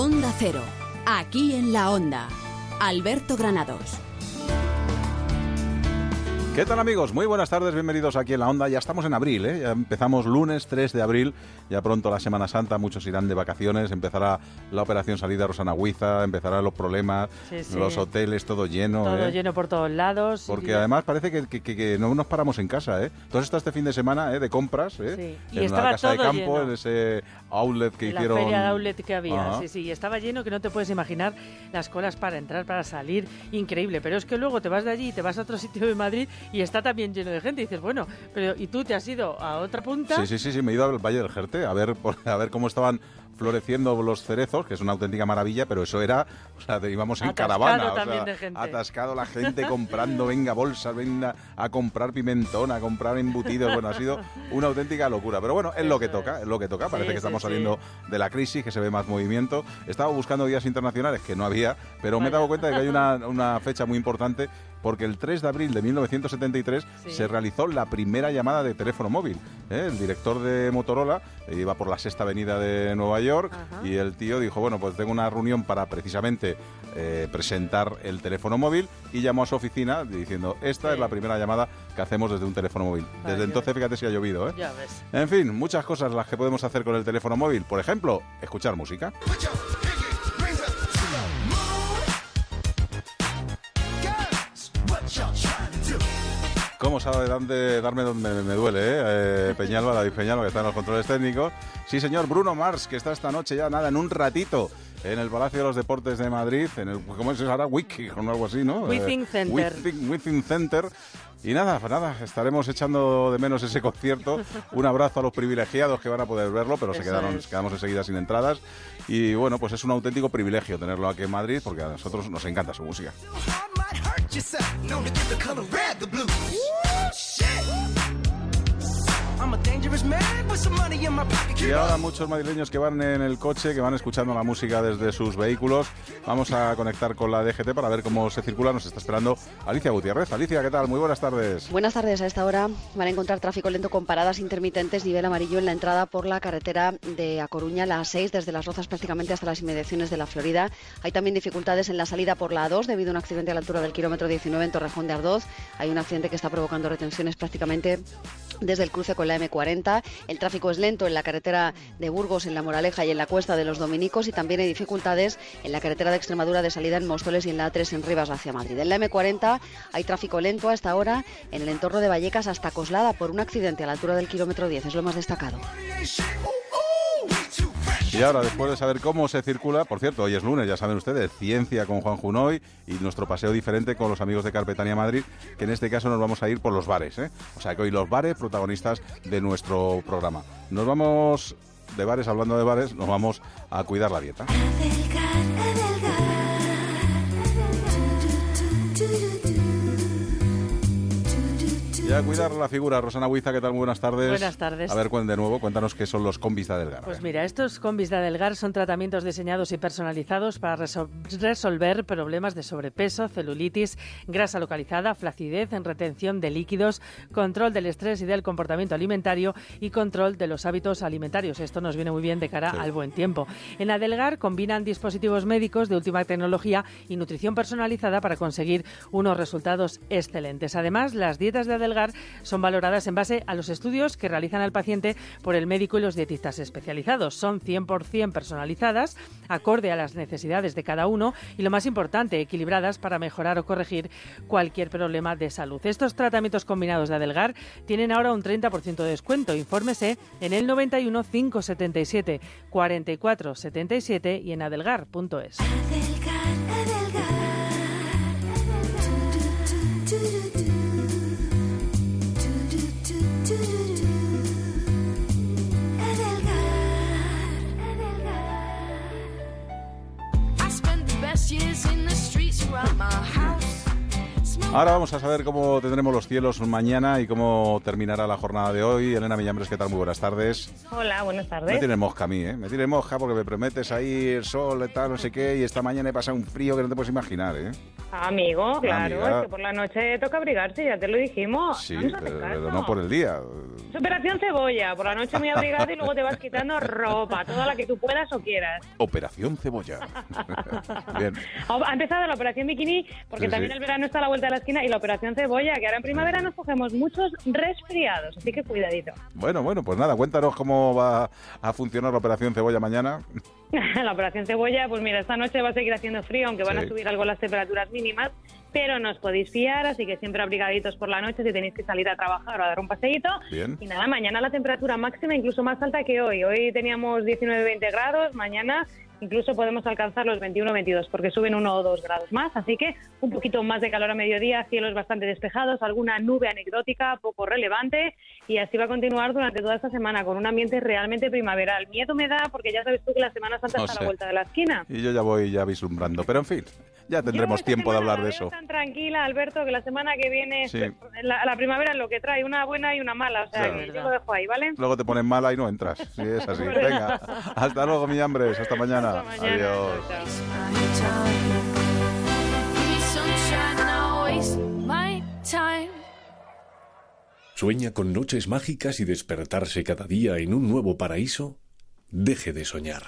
Onda Cero, aquí en la Onda. Alberto Granados. ¿Qué tal amigos? Muy buenas tardes, bienvenidos aquí en la Onda. Ya estamos en abril, ¿eh? ya empezamos lunes 3 de abril, ya pronto la Semana Santa, muchos irán de vacaciones, empezará la operación salida Rosana Huiza, empezarán los problemas, Sí, sí. los hoteles, todo lleno. Todo ¿eh? lleno por todos lados. Porque Y- además parece que, que- que- que no nos paramos en casa, ¿eh? Todo esto este fin de semana, ¿eh? De compras, ¿eh? Sí. En la casa de campo, lleno. en ese outlet que la hicieron. feria de outlet que había, Ajá. sí, sí, y estaba lleno que no te puedes imaginar las colas para entrar, para salir, increíble, pero es que luego te vas de allí y te vas a otro sitio de Madrid y está también lleno de gente y dices, bueno, pero ¿y tú te has ido a otra punta? Sí, sí, sí, sí, me he ido al Valle del Jerte a ver, por- a ver cómo estaban floreciendo los cerezos, que es una auténtica maravilla, pero eso era, o sea, íbamos en Atascado caravana. o sea, gente. Atascado la gente comprando, venga, bolsas, venga a comprar pimentón, a comprar embutidos. Bueno, ha sido una auténtica locura. Pero bueno, es lo que toca, es. lo que toca. Sí, Parece que estamos sí. saliendo de la crisis, que se ve más movimiento. Estaba buscando días internacionales, que no había, pero me he dado cuenta de que hay una, una fecha muy importante porque el 3 de abril de 1973 Sí. se realizó la primera llamada de teléfono móvil. ¿eh? El director de Motorola iba por la sexta avenida de Nueva York Ajá. y el tío dijo, bueno, pues tengo una reunión para precisamente eh, presentar el teléfono móvil y llamó a su oficina diciendo, esta Sí. es la primera llamada que hacemos desde un teléfono móvil. Desde entonces, fíjate si ha llovido. ¿eh? Ya ves. En fin, muchas cosas las que podemos hacer con el teléfono móvil. Por ejemplo, escuchar música. ¿Cómo sabe dónde, darme donde me, me duele, eh? Eh, Peñalba, David Peñalba, que está en los controles técnicos. Sí, señor, Bruno Mars, que está esta noche ya, nada, en un ratito, en el Palacio de los Deportes de Madrid, en el, ¿cómo es ahora? Wiki, o algo así, ¿no? Eh, Center. Withing- Withing Center. Y nada, pues nada, estaremos echando de menos ese concierto. Un abrazo a los privilegiados que van a poder verlo, pero se quedaron, es. quedamos enseguida sin entradas. Y bueno, pues es un auténtico privilegio tenerlo aquí en Madrid, porque a nosotros nos encanta su música. Yourself. Uh, known to the color red the blues. Y ahora muchos madrileños que van en el coche, que van escuchando la música desde sus vehículos. Vamos a conectar con la DGT para ver cómo se circula. Nos está esperando Alicia Gutiérrez. Alicia, ¿qué tal? Muy buenas tardes. Buenas tardes. A esta hora van a encontrar tráfico lento con paradas intermitentes, nivel amarillo en la entrada por la carretera de A Coruña, la A6, desde Las Rozas prácticamente hasta las inmediaciones de la Florida. Hay también dificultades en la salida por la A2 debido a un accidente a la altura del kilómetro 19 en Torrejón de Ardoz. Hay un accidente que está provocando retenciones prácticamente desde el cruce con la M40. El tráfico es lento en la carretera de Burgos, en la Moraleja y en la Cuesta de los Dominicos y también hay dificultades en la carretera de Extremadura de salida en Móstoles y en la A3 en Rivas hacia Madrid. En la M40 hay tráfico lento a esta hora en el entorno de Vallecas hasta Coslada por un accidente a la altura del kilómetro 10. Es lo más destacado. Y ahora, después de saber cómo se circula, por cierto, hoy es lunes, ya saben ustedes, ciencia con Juan Junoy y nuestro paseo diferente con los amigos de Carpetania Madrid, que en este caso nos vamos a ir por los bares. ¿eh? O sea que hoy los bares, protagonistas de nuestro programa. Nos vamos de bares, hablando de bares, nos vamos a cuidar la dieta. A cuidar la figura, Rosana Huiza, ¿qué tal? Muy buenas tardes. Buenas tardes. A ver, de nuevo, cuéntanos qué son los combis de Adelgar. Pues mira, estos combis de Adelgar son tratamientos diseñados y personalizados para resol- resolver problemas de sobrepeso, celulitis, grasa localizada, flacidez, en retención de líquidos, control del estrés y del comportamiento alimentario y control de los hábitos alimentarios. Esto nos viene muy bien de cara Sí. al buen tiempo. En Adelgar combinan dispositivos médicos de última tecnología y nutrición personalizada para conseguir unos resultados excelentes. Además, las dietas de Adelgar son valoradas en base a los estudios que realizan al paciente por el médico y los dietistas especializados. Son 100% personalizadas, acorde a las necesidades de cada uno y, lo más importante, equilibradas para mejorar o corregir cualquier problema de salud. Estos tratamientos combinados de Adelgar tienen ahora un 30% de descuento. Infórmese en el 91 577 44 77 y en adelgar.es. from my heart. Ahora vamos a saber cómo tendremos los cielos mañana y cómo terminará la jornada de hoy. Elena Millambres, ¿qué tal? Muy buenas tardes. Hola, buenas Me tardes. tienes mosca a mí, ¿eh? Me tienes mosca porque me prometes ahí el sol tal, no sé qué, y esta mañana he pasado un frío que no te puedes imaginar, ¿eh? Amigo, claro, Amiga. es que por la noche toca abrigarse, ya te lo dijimos. Sí, No pero, pero no por el día. Es operación cebolla, por la noche muy abrigado y luego te vas quitando ropa, toda la que tú puedas o quieras. Operación Cebolla. Bien. Ha empezado la operación bikini porque Sí, también sí. el verano está a la vuelta de la esquina y la operación cebolla, que ahora en primavera nos cogemos muchos resfriados, así que cuidadito. Bueno, bueno, pues nada, cuéntanos cómo va a funcionar la Operación Cebolla mañana. la operación cebolla, pues mira, esta noche va a seguir haciendo frío, aunque van Sí. a subir algo las temperaturas mínimas, pero no os podéis fiar, así que siempre abrigaditos por la noche si tenéis que salir a trabajar o a dar un paseíto. Bien. Y nada, mañana la temperatura máxima incluso más alta que hoy. Hoy teníamos 19-20 grados, mañana incluso podemos alcanzar los 21-22 porque suben uno o dos grados más, así que un poquito más de calor a mediodía, cielos bastante despejados, alguna nube anecdótica poco relevante y así va a continuar durante toda esta semana con un ambiente realmente primaveral. Miedo me da porque ya sabes tú que la Semana Santa No está a la vuelta de la esquina. Y yo ya voy ya vislumbrando. Pero en fin, ya tendremos tiempo de hablar la de eso. tan tranquila, Alberto, que la semana que viene Sí. la, la primavera es lo que trae, una buena y una mala. O sea, Claro. que yo lo dejo ahí, ¿vale? Luego te pones mala y no entras. Sí, es así. Venga, hasta luego, mi hambres. Hasta mañana. Hasta mañana. Adiós. Chao. ¿Sueña con noches mágicas y despertarse cada día en un nuevo paraíso? Deje de soñar.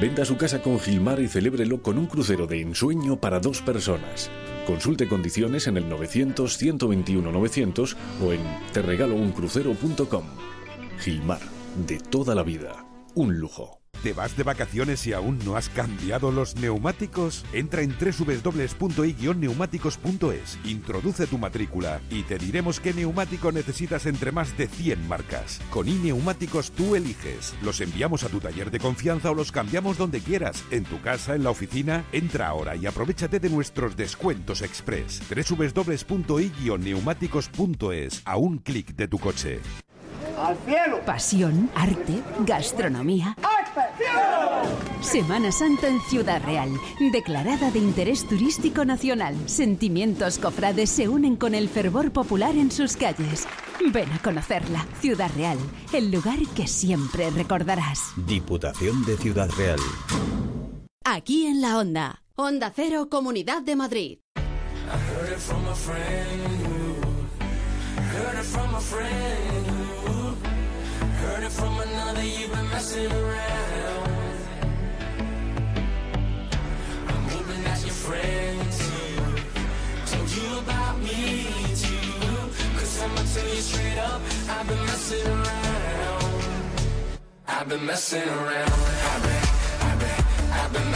Venda su casa con Gilmar y celébrelo con un crucero de ensueño para dos personas. Consulte condiciones en el 900-121-900 o en terregalouncrucero.com. Gilmar, de toda la vida. Un lujo. ¿Te vas de vacaciones y aún no has cambiado los neumáticos? Entra en www.i-neumáticos.es, introduce tu matrícula y te diremos qué neumático necesitas entre más de 100 marcas. Con iNeumáticos tú eliges. Los enviamos a tu taller de confianza o los cambiamos donde quieras, en tu casa, en la oficina. Entra ahora y aprovechate de nuestros descuentos express. www.i-neumáticos.es, a un clic de tu coche. Pasión, arte, gastronomía. Semana Santa en Ciudad Real, declarada de interés turístico nacional. Sentimientos cofrades se unen con el fervor popular en sus calles. Ven a conocerla, Ciudad Real, el lugar que siempre recordarás. Diputación de Ciudad Real. Aquí en la Onda, Onda Cero, Comunidad de Madrid. from another, you've been messing around. I'm hoping that your friends who told you about me too. Cause I'ma tell you straight up, I've been messing around. I've been messing around. I've been, I've been, I've been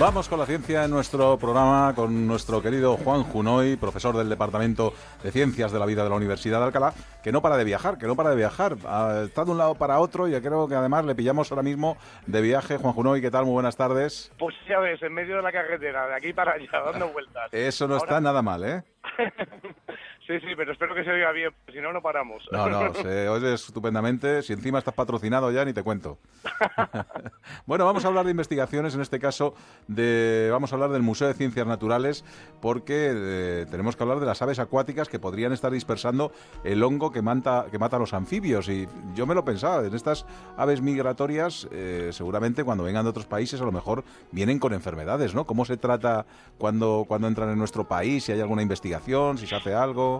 Vamos con la ciencia en nuestro programa con nuestro querido Juan Junoy, profesor del Departamento de Ciencias de la Vida de la Universidad de Alcalá, que no para de viajar, que no para de viajar. Ah, Está de un lado para otro y creo que además le pillamos ahora mismo de viaje. Juan Junoy, ¿qué tal? Muy buenas tardes. Pues ya ves, en medio de la carretera, de aquí para allá, dando vueltas. Eso no está nada mal, ¿eh? Sí, sí, pero espero que se oiga bien, si no, no paramos. No, no, se oye estupendamente. Si encima estás patrocinado ya, ni te cuento. bueno, vamos a hablar de investigaciones, en este caso de, vamos a hablar del Museo de Ciencias Naturales, porque eh, tenemos que hablar de las aves acuáticas que podrían estar dispersando el hongo que, manta, que mata a los anfibios. Y yo me lo pensaba, en estas aves migratorias, eh, seguramente cuando vengan de otros países, a lo mejor vienen con enfermedades, ¿no? ¿Cómo se trata cuando, cuando entran en nuestro país? Si hay alguna investigación, si se hace algo.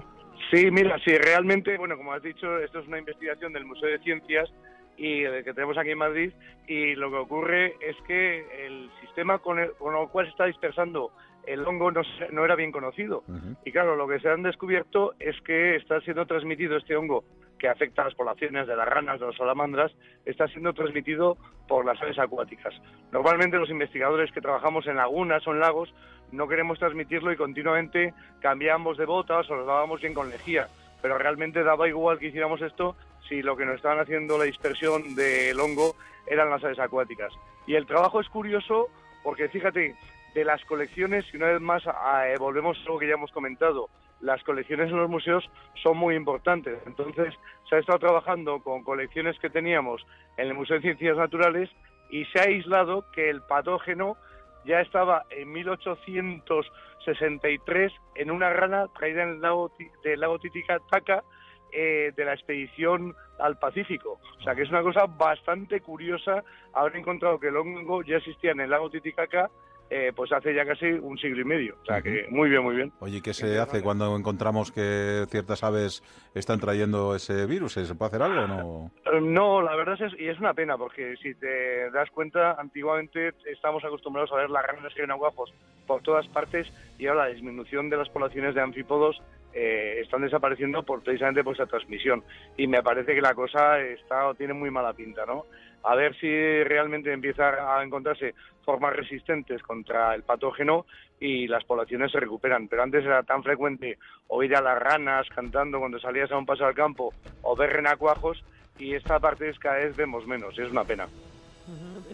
Sí, mira, sí, realmente, bueno, como has dicho, esto es una investigación del Museo de Ciencias y que tenemos aquí en Madrid y lo que ocurre es que el sistema con el, con el cual se está dispersando el hongo no, no era bien conocido. Y claro, lo que se han descubierto es que está siendo transmitido este hongo que afecta a las poblaciones de las ranas, de las salamandras, está siendo transmitido por las aves acuáticas. Normalmente los investigadores que trabajamos en lagunas o en lagos no queremos transmitirlo y continuamente cambiamos de botas o nos dábamos bien con lejía. Pero realmente daba igual que hiciéramos esto si lo que nos estaban haciendo la dispersión del hongo eran las aves acuáticas. Y el trabajo es curioso porque fíjate, de las colecciones, y una vez más ah, eh, volvemos a lo que ya hemos comentado, las colecciones en los museos son muy importantes. Entonces, se ha estado trabajando con colecciones que teníamos en el Museo de Ciencias Naturales y se ha aislado que el patógeno ya estaba en 1863 en una rana traída en el lago, del lago Titicaca eh, de la expedición al Pacífico. O sea que es una cosa bastante curiosa haber encontrado que el hongo ya existía en el lago Titicaca eh, pues hace ya casi un siglo y medio. O sea que muy bien, muy bien. Oye, ¿y ¿qué se hace cuando encontramos que ciertas aves están trayendo ese virus? ¿Se puede hacer algo o no? Eh, No, la verdad es, y es una pena, porque si te das cuenta, antiguamente estamos acostumbrados a ver las ranas y aguajos por todas partes y ahora la disminución de las poblaciones de anfípodos eh, están desapareciendo por precisamente por esa transmisión. Y me parece que la cosa está tiene muy mala pinta, ¿no? A ver si realmente empieza a encontrarse formas resistentes contra el patógeno y las poblaciones se recuperan. Pero antes era tan frecuente oír a las ranas cantando cuando salías a un paso al campo o ver renacuajos y esta parte es cada vemos menos. Es una pena.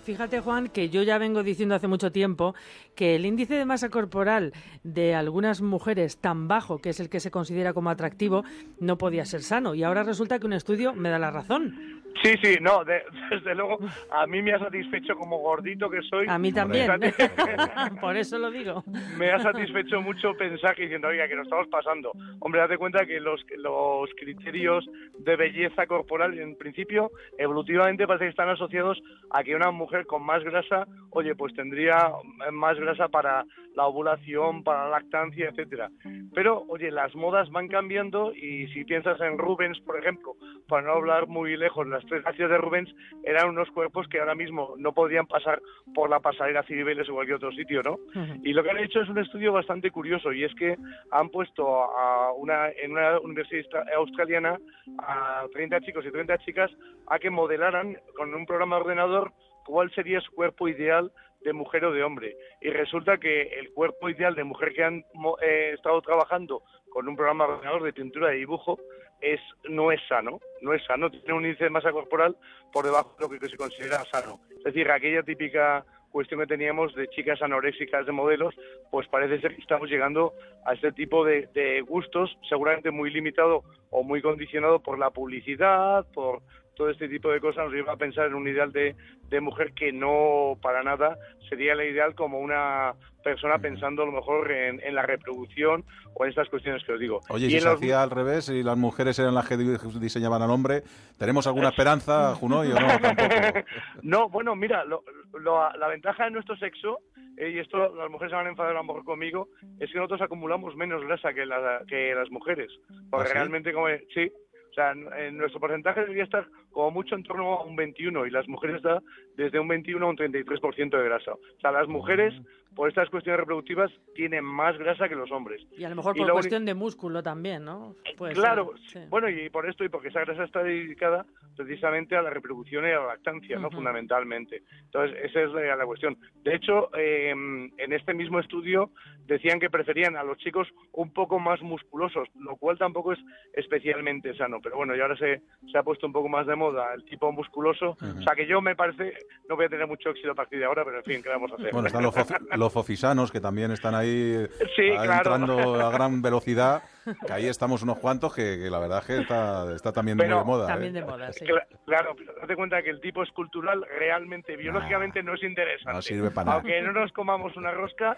Fíjate, Juan, que yo ya vengo diciendo hace mucho tiempo que el índice de masa corporal de algunas mujeres tan bajo, que es el que se considera como atractivo, no podía ser sano. Y ahora resulta que un estudio me da la razón. Sí, sí, no, de- desde luego a mí me ha satisfecho como gordito que soy. A mí también. Por eso lo digo. me ha satisfecho mucho pensar que diciendo, oiga, que nos estamos pasando. Hombre, date cuenta que los, los criterios de belleza corporal, en principio, evolutivamente parece que están asociados a que una mujer con más grasa, oye, pues tendría más grasa para la ovulación, para la lactancia, etcétera. Pero, oye, las modas van cambiando y si piensas en Rubens, por ejemplo, para no hablar muy lejos, las tres gracias de Rubens eran unos cuerpos que ahora mismo no podrían pasar por la pasarela Cibeles o cualquier otro sitio, ¿no? Y lo que han hecho es un estudio bastante curioso y es que han puesto a una, en una universidad austra- australiana a 30 chicos y 30 chicas a que modelaran con un programa de ordenador cuál sería su cuerpo ideal de mujer o de hombre. Y resulta que el cuerpo ideal de mujer que han eh, estado trabajando con un programa de ordenador de pintura de dibujo es no es sano, no es sano, tiene un índice de masa corporal por debajo de lo que se considera sano. Es decir, aquella típica cuestión que teníamos de chicas anoréxicas de modelos, pues parece ser que estamos llegando a este tipo de, de gustos, seguramente muy limitado o muy condicionado por la publicidad, por todo este tipo de cosas, nos lleva a pensar en un ideal de, de mujer que no para nada sería el ideal como una persona pensando a lo mejor en, en la reproducción o en estas cuestiones que os digo. Oye, Y si se los- hacía al revés y las mujeres eran las que di- diseñaban al hombre, ¿tenemos alguna esperanza, Junoy, o no? No, bueno, mira, lo- lo- la ventaja de nuestro sexo, eh, y esto las mujeres se van a enfadar a lo mejor conmigo, es que nosotros acumulamos menos grasa que, la- que las mujeres. Porque ¿Ah, sí? realmente, como sí, o sea, en nuestro porcentaje debería estar como mucho en torno a un 21 y las mujeres está desde un 21 a un 33% de grasa. O sea, las mujeres, por estas cuestiones reproductivas, tienen más grasa que los hombres. Y a lo mejor Y por lo cuestión de músculo también, ¿no? Puede Claro, ser, sí. bueno, y por esto y porque esa grasa está dedicada precisamente a la reproducción y a la lactancia, ¿no? Fundamentalmente. Entonces, esa es la, la cuestión. De hecho, eh, en este mismo estudio decían que preferían a los chicos un poco más musculosos, lo cual tampoco es especialmente sano. Pero bueno, y ahora se, se ha puesto un poco más de moda el tipo musculoso. O sea, que yo me parece, no voy a tener mucho éxito a partir de ahora, pero en fin, ¿qué vamos a hacer? Bueno, están los, los fofisanos, que también están ahí Sí, claro. entrando a gran velocidad, que ahí estamos unos cuantos que, que la verdad es que está, está también Pero- muy de moda. También ¿eh? de moda, sí. Cla- Claro, pero date cuenta que el tipo escultural realmente, biológicamente, no es interesante. no sirve para nada. Aunque no nos comamos una rosca,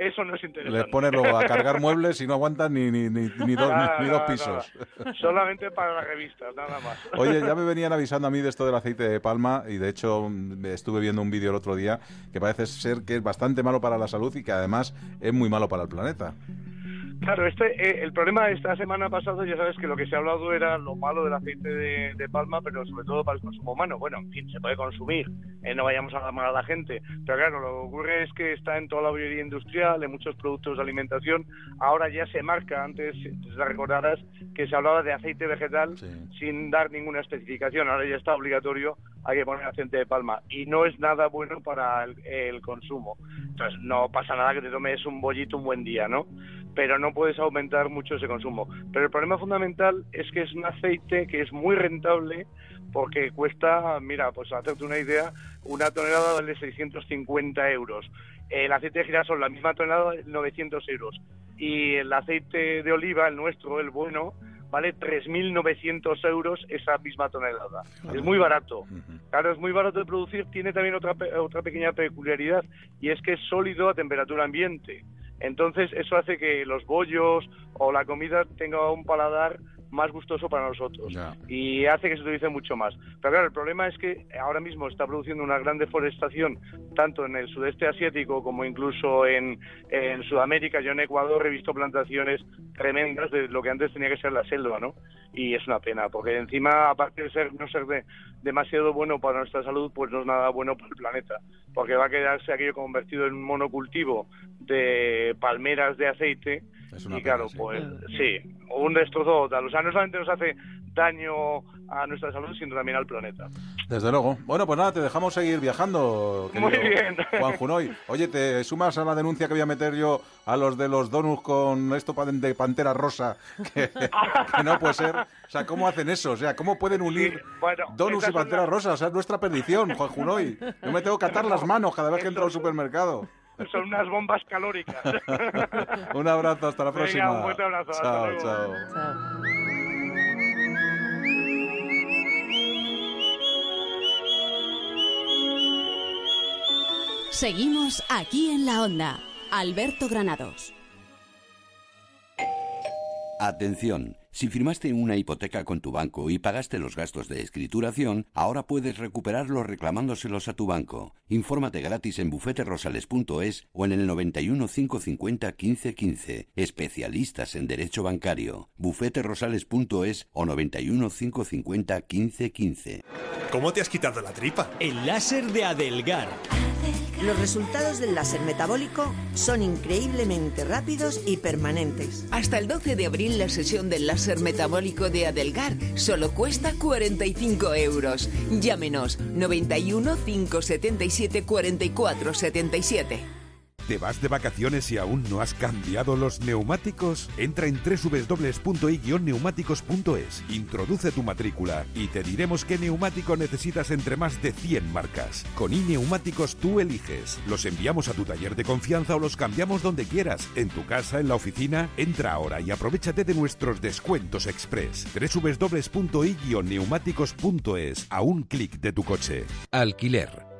eso no es interesante. Les pones luego a cargar muebles y no aguantan ni, ni, ni, ni dos, Nada, ni dos pisos. nada. Solamente para las revistas, nada más. Oye, ya me venían avisando a mí de esto del aceite de palma y de hecho estuve viendo un vídeo el otro día que parece ser que es bastante malo para la salud y que además es muy malo para el planeta. Claro, este, eh, el problema de esta semana pasada, ya sabes que lo que se ha hablado era lo malo del aceite de, de palma, pero sobre todo para el consumo humano. Bueno, en fin, se puede consumir, eh, no vayamos a mal a la gente. Pero claro, lo que ocurre es que está en toda la bollería industrial, en muchos productos de alimentación. Ahora ya se marca, antes, te recordarás, que se hablaba de aceite vegetal sin dar ninguna especificación. Ahora ya está obligatorio, hay que poner aceite de palma. Y no es nada bueno para el, el consumo. Entonces, no pasa nada que te tomes un bollito un buen día, ¿no? pero no puedes aumentar mucho ese consumo. Pero el problema fundamental es que es un aceite que es muy rentable porque cuesta, mira, pues hacerte una idea, una tonelada vale 650 euros. El aceite de girasol, la misma tonelada, 900 euros. Y el aceite de oliva, el nuestro, el bueno, vale 3.900 euros esa misma tonelada. Es muy barato. Claro, es muy barato de producir. Tiene también otra, pe- otra pequeña peculiaridad y es que es sólido a temperatura ambiente. Entonces, eso hace que los bollos o la comida tenga un paladar más gustoso para nosotros y hace que se utilice mucho más. Pero claro, el problema es que ahora mismo está produciendo una gran deforestación tanto en el sudeste asiático como incluso en, en Sudamérica. Yo en Ecuador he visto plantaciones tremendas de lo que antes tenía que ser la selva, ¿no? Y es una pena, porque encima, aparte de ser no ser de- demasiado bueno para nuestra salud, pues no es nada bueno para el planeta, porque va a quedarse aquello convertido en un monocultivo de palmeras de aceite y claro, pues sí, un destrozo total. O sea, no solamente nos hace daño a nuestra salud, sino también al planeta. Desde luego. Bueno, pues nada, te dejamos seguir viajando. Muy bien. Juan Junoy. Oye, ¿te sumas a la denuncia que voy a meter yo a los de los donuts con esto de pantera rosa? Que, que no puede ser. O sea, ¿cómo hacen eso? O sea, ¿cómo pueden unir Bueno, donuts y pantera rosa? O sea, es nuestra perdición, Juan Junoy. Yo me tengo que atar las manos cada vez que entro al supermercado. Son unas bombas calóricas. Un abrazo, hasta la Venga, próxima. un fuerte abrazo, hasta Chao, chao. Seguimos aquí en la onda. Alberto Granados. Atención, si firmaste una hipoteca con tu banco y pagaste los gastos de escrituración, ahora puedes recuperarlos reclamándoselos a tu banco. Infórmate gratis en bufeterosales.es o en el 91 550 1515. Especialistas en Derecho Bancario. bufeterosales.es o 91 550 1515. ¿Cómo te has quitado la tripa? El láser de Adelgar. Los resultados del láser metabólico son increíblemente rápidos y permanentes. Hasta el 12 de abril la sesión del láser metabólico de Adelgar solo cuesta 45 euros. Llámenos 91 577 44 77. ¿Te vas de vacaciones y aún no has cambiado los neumáticos? Entra en www.i-neumáticos.es, introduce tu matrícula y te diremos qué neumático necesitas entre más de 100 marcas. Con iNeumáticos tú eliges. Los enviamos a tu taller de confianza o los cambiamos donde quieras, en tu casa, en la oficina. Entra ahora y aprovechate de nuestros descuentos express. www.i-neumáticos.es, a un clic de tu coche. Alquiler.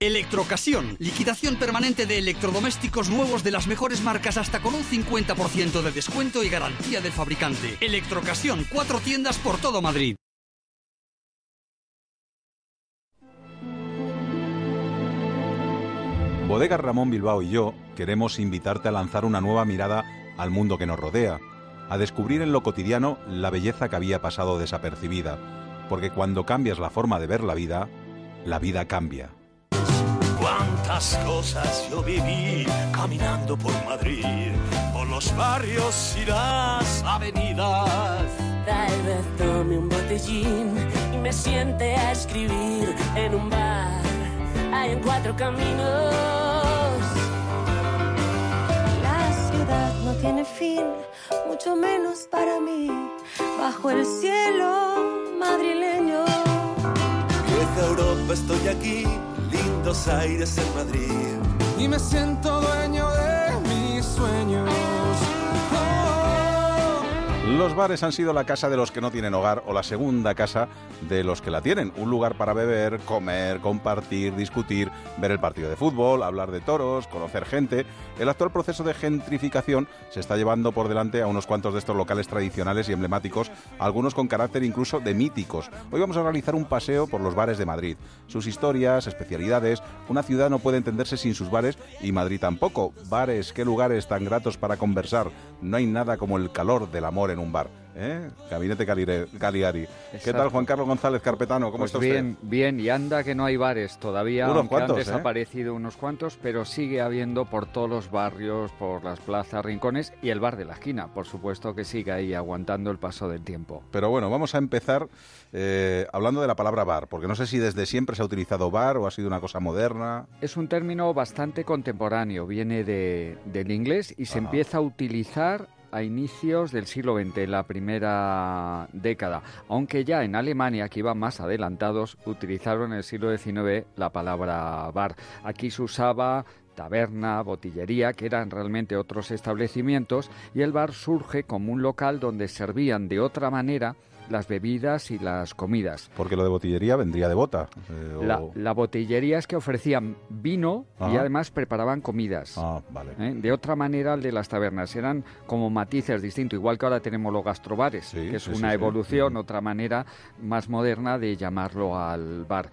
Electrocasión, liquidación permanente de electrodomésticos nuevos de las mejores marcas hasta con un 50% de descuento y garantía del fabricante. Electrocasión, cuatro tiendas por todo Madrid. Bodegas Ramón Bilbao y yo queremos invitarte a lanzar una nueva mirada al mundo que nos rodea, a descubrir en lo cotidiano la belleza que había pasado desapercibida, porque cuando cambias la forma de ver la vida, la vida cambia. Cuántas cosas yo viví caminando por Madrid, por los barrios y las avenidas. Tal vez tome un botellín y me me siente a escribir en un bar. Hay en cuatro caminos. La ciudad no tiene fin, mucho menos para mí. Bajo el cielo madrileño. Vieja Europa, estoy aquí, lindos aires en Madrid. Y me siento dueño de mis sueños. Los bares han sido la casa de los que no tienen hogar o la segunda casa de los que la tienen. Un lugar para beber, comer, compartir, discutir, ver el partido de fútbol, hablar de toros, conocer gente. El actual proceso de gentrificación se está llevando por delante a unos cuantos de estos locales tradicionales y emblemáticos, algunos con carácter incluso de míticos. Hoy vamos a realizar un paseo por los bares de Madrid. Sus historias, especialidades. Una ciudad no puede entenderse sin sus bares y Madrid tampoco. Bares, qué lugares tan gratos para conversar. No hay nada como el calor del amor en un bar. ¿eh? Gabinete Caligari. ¿Qué Exacto. tal, Juan Carlos González Carpetano? ¿Cómo Pues está usted? bien, bien, y anda que no hay bares todavía, Unos aunque cuantos, han ¿eh? desaparecido unos cuantos, pero sigue habiendo por todos los barrios, por las plazas, rincones y el bar de la esquina, por supuesto que sigue ahí aguantando el paso del tiempo. Pero bueno, vamos a empezar eh, hablando de la palabra bar, porque no sé si desde siempre se ha utilizado bar o ha sido una cosa moderna. Es un término bastante contemporáneo, viene de- del inglés y se Ajá. empieza a utilizar a inicios del siglo XX, en la primera década, aunque ya en Alemania, que iban más adelantados, utilizaron en el siglo XIX la palabra bar. Aquí se usaba taberna, botillería, que eran realmente otros establecimientos, y el bar surge como un local donde servían de otra manera las bebidas y las comidas. Porque lo de botillería vendría de bota. eh, o- La, la botillería es que ofrecían vino y además preparaban comidas. Ah, vale. ¿eh? De otra manera, el de las tabernas eran como matices distintos, igual que ahora tenemos los gastrobares, que es sí, una sí. evolución, otra manera más moderna de llamarlo al bar.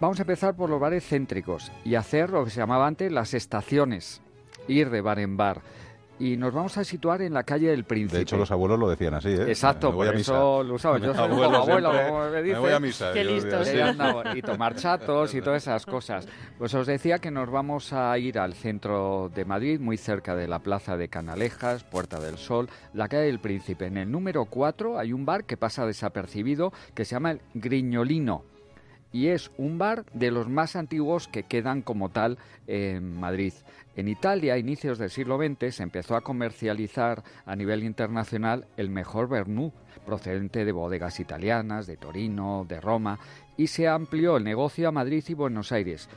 Vamos a empezar por los bares céntricos y hacer lo que se llamaba antes las estaciones, ir de bar en bar. Y nos vamos a situar en la calle del Príncipe. De hecho, los abuelos lo decían así, ¿eh? Exacto, Me voy por a misa. eso lo usaba. Yo soy como abuelo abuelo, siempre, como me Me voy a misa. Qué yo- listo, sí. sí, anda, y tomar chatos y todas esas cosas. Pues os decía que nos vamos a ir al centro de Madrid, muy cerca de la plaza de Canalejas, Puerta del Sol, la calle del Príncipe. En el número 4 hay un bar que pasa desapercibido que se llama el Griñolino. Y es un bar de los más antiguos que quedan como tal en Madrid. En Italia, a inicios del siglo XX, se empezó a comercializar a nivel internacional el mejor vermú, procedente de bodegas italianas, de Torino, de Roma, y se amplió el negocio a Madrid y Buenos Aires.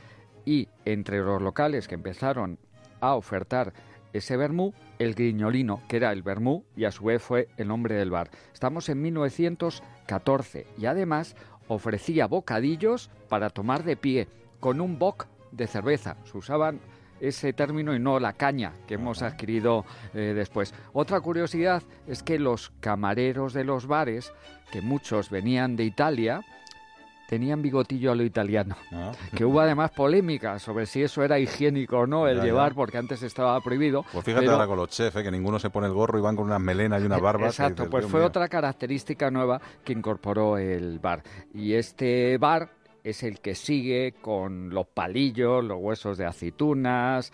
Y entre los locales que empezaron a ofertar ese vermú, el Griñolino, que era el vermú y a su vez fue el nombre del bar. Estamos en 1914 y además ofrecía bocadillos para tomar de pie con un boc de cerveza. Se usaban ese término y no la caña que hemos adquirido eh, después. Otra curiosidad es que los camareros de los bares, que muchos venían de Italia, tenían bigotillo a lo italiano. Que hubo además polémica sobre si eso era higiénico o no el Ya, ya. llevar, porque antes estaba prohibido. Pues fíjate pero- ahora con los chefs, ¿eh? que ninguno se pone el gorro y van con unas melenas y unas barbas. que Exacto, dices, pues fue mío. otra característica nueva que incorporó el bar. Y este bar es el que sigue con los palillos, los huesos de aceitunas,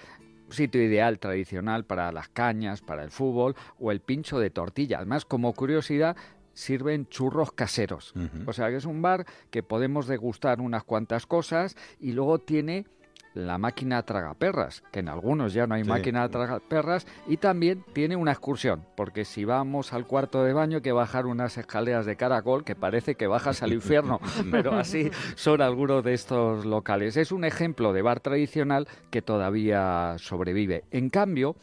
sitio ideal tradicional para las cañas, para el fútbol o el pincho de tortilla. Además, como curiosidad, sirven churros caseros. O sea que es un bar que podemos degustar unas cuantas cosas y luego tiene la máquina tragaperras, que en algunos ya no hay Sí. máquina tragaperras, y también tiene una excursión, porque si vamos al cuarto de baño hay que bajar unas escaleras de caracol que parece que bajas al infierno, pero así son algunos de estos locales. Es un ejemplo de bar tradicional que todavía sobrevive. En cambio,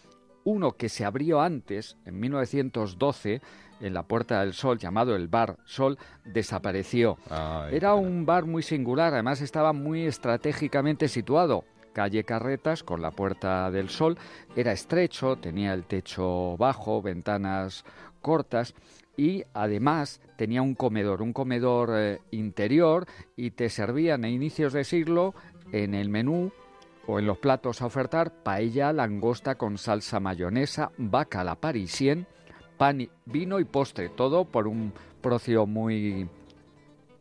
uno que se abrió antes, en 1912, en la Puerta del Sol, llamado el Bar Sol, desapareció. Era un bar muy singular, además estaba muy estratégicamente situado. Calle Carretas con la Puerta del Sol, era estrecho, tenía el techo bajo, ventanas cortas y además tenía un comedor, un comedor eh, interior y te servían a inicios de siglo en el menú o en los platos a ofertar paella, langosta con salsa mayonesa, vaca la parisien, pan, vino y postre, todo por un precio muy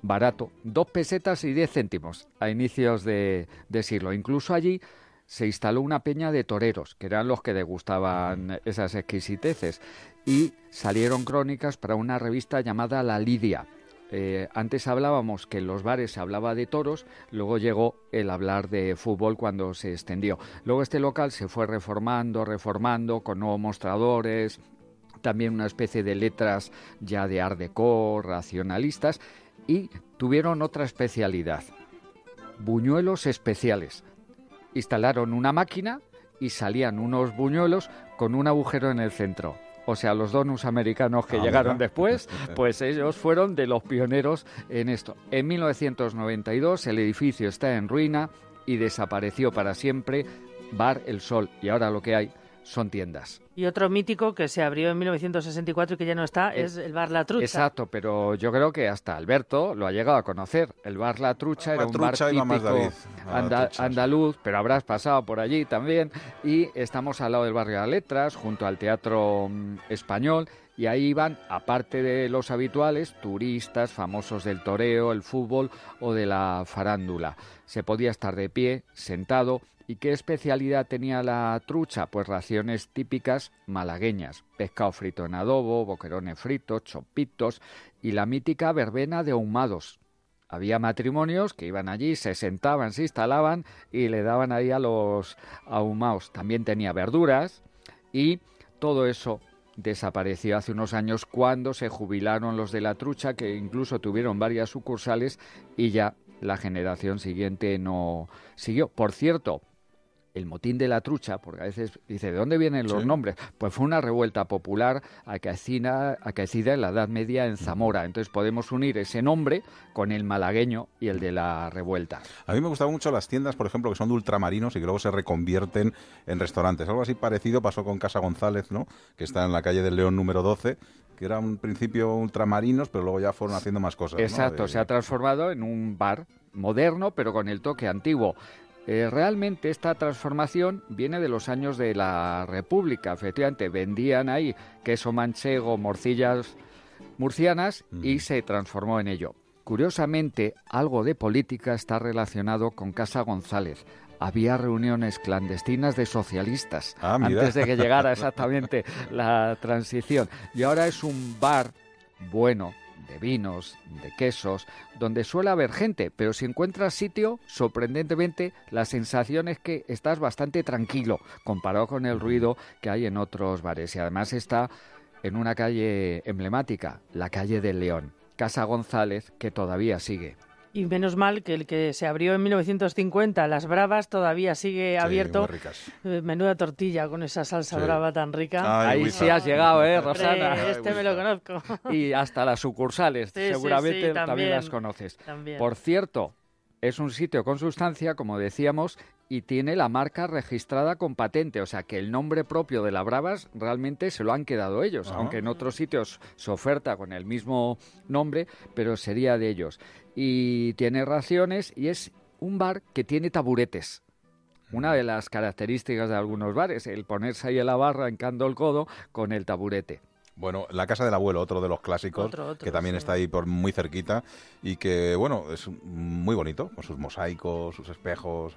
barato, dos pesetas y diez céntimos a inicios de, de siglo. Incluso allí se instaló una peña de toreros, que eran los que degustaban esas exquisiteces, y salieron crónicas para una revista llamada La Lidia. eh, antes hablábamos que en los bares se hablaba de toros, luego llegó el hablar de fútbol cuando se extendió. Luego este local se fue reformando, reformando, con nuevos mostradores, también una especie de letras ya de art déco, racionalistas, y tuvieron otra especialidad, buñuelos especiales. Instalaron una máquina y salían unos buñuelos con un agujero en el centro. O sea, los donuts americanos que Ah, llegaron después, pues ellos fueron de los pioneros en esto. En 1992 el edificio está en ruina y desapareció para siempre Bar El Sol. Y ahora lo que hay son tiendas. Y otro mítico que se abrió en 1964 y que ya no está Eh, es el Bar La Trucha. Exacto, pero yo creo que hasta Alberto lo ha llegado a conocer. El bar La Trucha La era un bar típico David a la anda- Trucha, sí. andaluz, pero habrás pasado por allí también. Y estamos al lado del barrio de Letras, junto al Teatro mm, Español. Y ahí iban, aparte de los habituales, turistas, famosos del toreo, el fútbol o de la farándula. Se podía estar de pie, sentado. ¿Y qué especialidad tenía la trucha? Pues raciones típicas malagueñas. Pescado frito en adobo, boquerones fritos, chopitos y la mítica verbena de ahumados. Había matrimonios que iban allí, se sentaban, se instalaban y le daban ahí a los ahumados. También tenía verduras y todo eso desapareció hace unos años cuando se jubilaron los de la trucha, que incluso tuvieron varias sucursales y ya la generación siguiente no siguió. Por cierto, el motín de la trucha, porque a veces dice, ¿de dónde vienen los Sí. nombres? Pues fue una revuelta popular acaecida, acaecida en la Edad Media en Zamora. Entonces podemos unir ese nombre con el malagueño y el de la revuelta. A mí me gustaban mucho las tiendas, por ejemplo, que son de ultramarinos y que luego se reconvierten en restaurantes. Algo así parecido pasó con Casa González, ¿no? Que está en la calle del León número 12, que era un principio ultramarinos, pero luego ya fueron haciendo más cosas. ¿no? Exacto, De- se ha transformado en un bar moderno, pero con el toque antiguo. Eh, realmente esta transformación viene de los años de la República. Efectivamente, vendían ahí queso manchego, morcillas murcianas y se transformó en ello. Curiosamente, algo de política está relacionado con Casa González. Había reuniones clandestinas de socialistas Ah, antes de que llegara exactamente la transición. Y ahora es un bar bueno, de vinos, de quesos, donde suele haber gente, pero si encuentras sitio, sorprendentemente, la sensación es que estás bastante tranquilo comparado con el ruido que hay en otros bares. Y además está en una calle emblemática, la calle del León, Casa González, que todavía sigue. Y menos mal que el que se abrió en 1950, Las Bravas, todavía sigue abierto. muy ricas. Eh, Menuda tortilla con esa salsa Sí. brava tan rica. Ay, Ahí Huiza. sí has llegado, ¿eh, Rosana? este me lo conozco. y hasta las sucursales, Sí, sí, seguramente sí, también. también, las conoces. también. Por cierto, es un sitio con sustancia, como decíamos, y tiene la marca registrada con patente, o sea que el nombre propio de la Bravas realmente se lo han quedado ellos, aunque en otros sitios se oferta con el mismo nombre, pero sería de ellos. Y tiene raciones y es un bar que tiene taburetes. Una de las características de algunos bares, el ponerse ahí en la barra, encando el codo con el taburete. Bueno, la casa del abuelo, otro de los clásicos, Otro, otro, que también sí. está ahí por muy cerquita y que, bueno, es muy bonito, con sus mosaicos, sus espejos.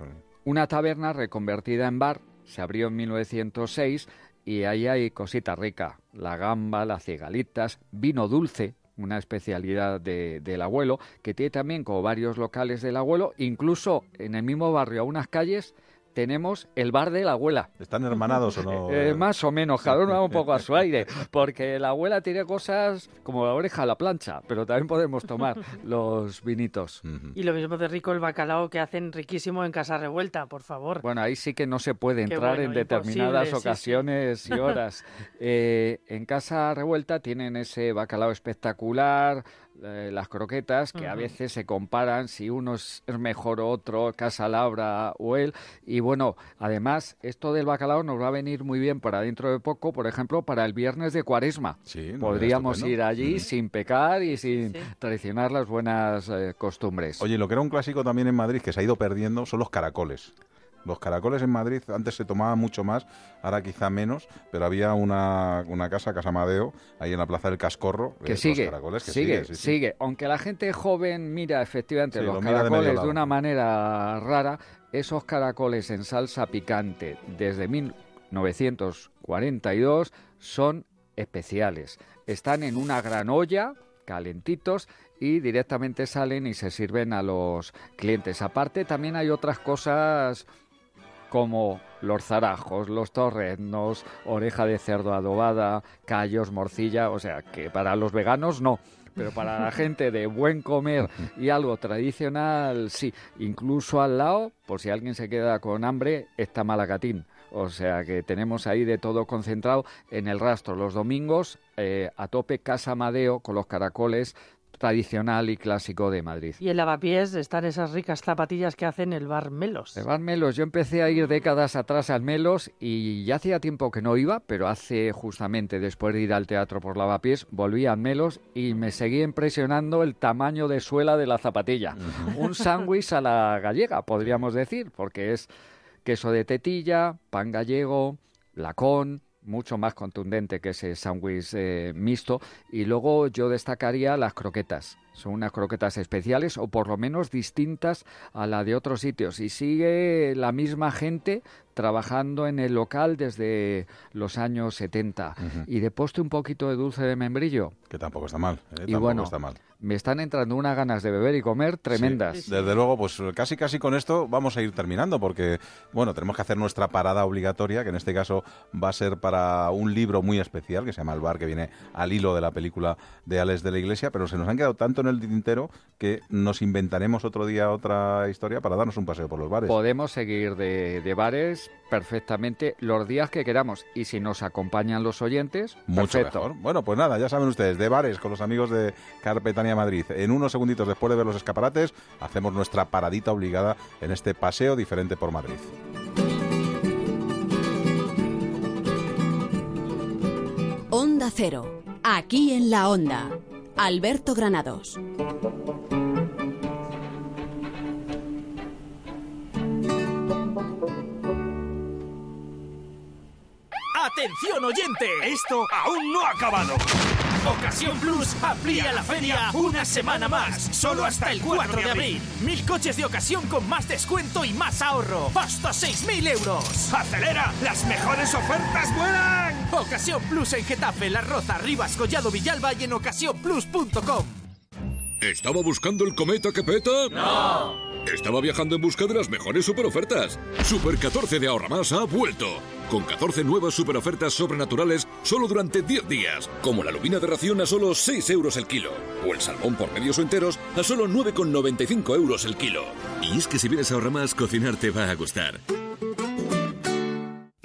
Una taberna reconvertida en bar. Se abrió en 1906 y ahí hay cosita rica, la gamba, las cigalitas, vino dulce, una especialidad de- del abuelo, que tiene también como varios locales del abuelo, incluso en el mismo barrio, a unas calles, tenemos el bar de la abuela. ¿Están hermanados o no? Eh, más o menos, cada uno va un poco a su aire, porque la abuela tiene cosas como la oreja a la plancha, pero también podemos tomar los vinitos. Y lo mismo de rico el bacalao que hacen riquísimo en Casa Revuelta, por favor. Bueno, ahí sí que no se puede entrar bueno, en determinadas sí, ocasiones y horas. Eh, en Casa Revuelta tienen ese bacalao espectacular, eh, las croquetas, que a veces se comparan si uno es mejor o otro, Casa Labra o él. Y bueno, además, esto del bacalao nos va a venir muy bien para dentro de poco, por ejemplo, para el viernes de Cuaresma. no, Podríamos ir allí sin pecar y sin traicionar las buenas eh, costumbres. Oye, lo que era un clásico también en Madrid, que se ha ido perdiendo, son los caracoles. Los caracoles en Madrid antes se tomaba mucho más, ahora quizá menos, pero había una, una casa, Casa Amadeo, ahí en la Plaza del Cascorro. eh, que los sigue, caracoles, que sigue, sí, sí. sigue. Aunque la gente joven mira efectivamente Sí, los lo de caracoles de, lado. una manera rara, esos caracoles en salsa picante desde 1942 son especiales. Están en una gran olla calentitos y directamente salen y se sirven a los clientes. Aparte también hay otras cosas como los zarajos, los torreznos, oreja de cerdo adobada, callos, morcilla, o sea que para los veganos no. Pero para la gente de buen comer y algo tradicional, sí. Incluso al lado, por si alguien se queda con hambre, está Malacatín. O sea que tenemos ahí de todo concentrado en el rastro. Los domingos eh, a tope Casa Amadeo con los caracoles tradicional y clásico de Madrid. Y en Lavapiés están esas ricas zapatillas que hacen el bar Melos. El bar Melos, yo empecé a ir décadas atrás al Melos y ya hacía tiempo que no iba, pero hace justamente después de ir al teatro por Lavapiés, volví al Melos y me seguía impresionando el tamaño de suela de la zapatilla. Un sándwich a la gallega, podríamos decir, porque es queso de tetilla, pan gallego, lacón, mucho más contundente que ese sándwich eh, mixto. Y luego yo destacaría las croquetas. Son unas croquetas especiales o por lo menos distintas a la de otros sitios. Y sigue la misma gente trabajando en el local desde los años 70. Y de poste un poquito de dulce de membrillo. Que tampoco está mal. ¿eh? Y Tampoco bueno, está mal. me están entrando unas ganas de beber y comer tremendas. Sí, Desde luego, pues casi casi con esto vamos a ir terminando porque, bueno, tenemos que hacer nuestra parada obligatoria, que en este caso va a ser para un libro muy especial que se llama El bar, que viene al hilo de la película de Alex de la Iglesia, pero se nos han quedado tanto en el tintero que nos inventaremos otro día otra historia para darnos un paseo por los bares. Podemos seguir de, de bares perfectamente los días que queramos y si nos acompañan los oyentes, Mucho perfecto. mejor. Bueno, pues nada, ya saben ustedes, de bares con los amigos de Carpetania Madrid. En unos segunditos después de ver los escaparates, hacemos nuestra paradita obligada en este paseo diferente por Madrid. Onda Cero, aquí en la Onda. Alberto Granados. ¡Atención oyente! Esto aún no ha acabado. Ocasión Plus amplía la feria una semana más, solo hasta el 4 de abril. Mil coches de ocasión con más descuento y más ahorro. ¡Hasta 6.000 euros! ¡Acelera! ¡Las mejores ofertas vuelan! Ocasión Plus en Getafe, La Roza, Rivas, Collado Villalba y en ocasiónplus.com. ¿Estaba buscando el cometa que peta? ¡No! Estaba viajando en busca de las mejores superofertas. Super 14 de Ahorra Más ha vuelto. Con 14 nuevas superofertas sobrenaturales solo durante 10 días. Como la lubina de ración a solo 6 euros el kilo. O el salmón por medios o enteros a solo 9,95 euros el kilo. Y es que si vienes a Ahorra Más, cocinar te va a gustar.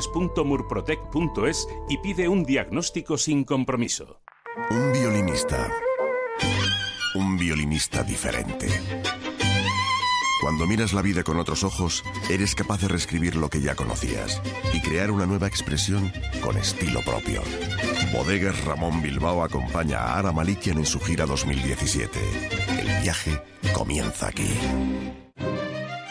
www.murprotec.es y pide un diagnóstico sin compromiso. Un violinista. Un violinista diferente. Cuando miras la vida con otros ojos, eres capaz de reescribir lo que ya conocías y crear una nueva expresión con estilo propio. Bodegas Ramón Bilbao acompaña a Ara Malikian en su gira 2017. El viaje comienza aquí.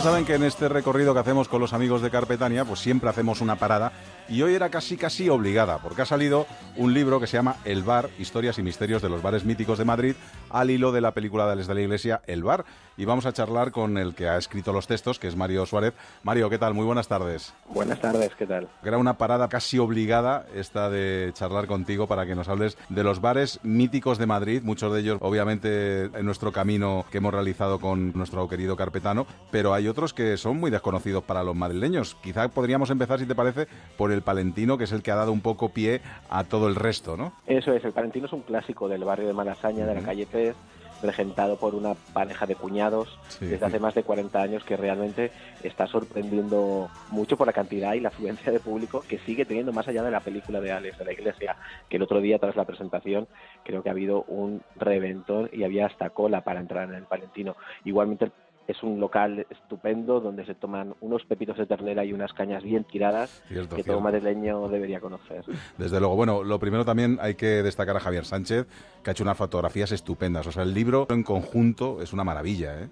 Ya saben que en este recorrido que hacemos con los amigos de Carpetania, pues siempre hacemos una parada y hoy era casi casi obligada, porque ha salido un libro que se llama El Bar, Historias y Misterios de los Bares Míticos de Madrid, al hilo de la película de Les de la Iglesia, El Bar. Y vamos a charlar con el que ha escrito los textos, que es Mario Suárez. Mario, ¿qué tal? Muy buenas tardes. Buenas tardes, ¿qué tal? Era una parada casi obligada esta de charlar contigo para que nos hables de los bares míticos de Madrid, muchos de ellos obviamente en nuestro camino que hemos realizado con nuestro querido carpetano, pero hay otros que son muy desconocidos para los madrileños. Quizá podríamos empezar, si te parece, por el Palentino, que es el que ha dado un poco pie a todo el resto, ¿no? Eso es, el Palentino es un clásico del barrio de Malasaña, de la calle Pez, regentado por una pareja de cuñados Sí. desde hace más de 40 años que realmente está sorprendiendo mucho por la cantidad y la afluencia de público que sigue teniendo más allá de la película de Alex de la Iglesia, que el otro día tras la presentación creo que ha habido un reventón y había hasta cola para entrar en el Palentino. Igualmente es un local estupendo donde se toman unos pepitos de ternera y unas cañas bien tiradas Cierto, que cierto. todo madrileño debería conocer. Desde luego, bueno, lo primero también hay que destacar a Javier Sánchez, que ha hecho unas fotografías estupendas. O sea, el libro en conjunto es una maravilla, ¿eh?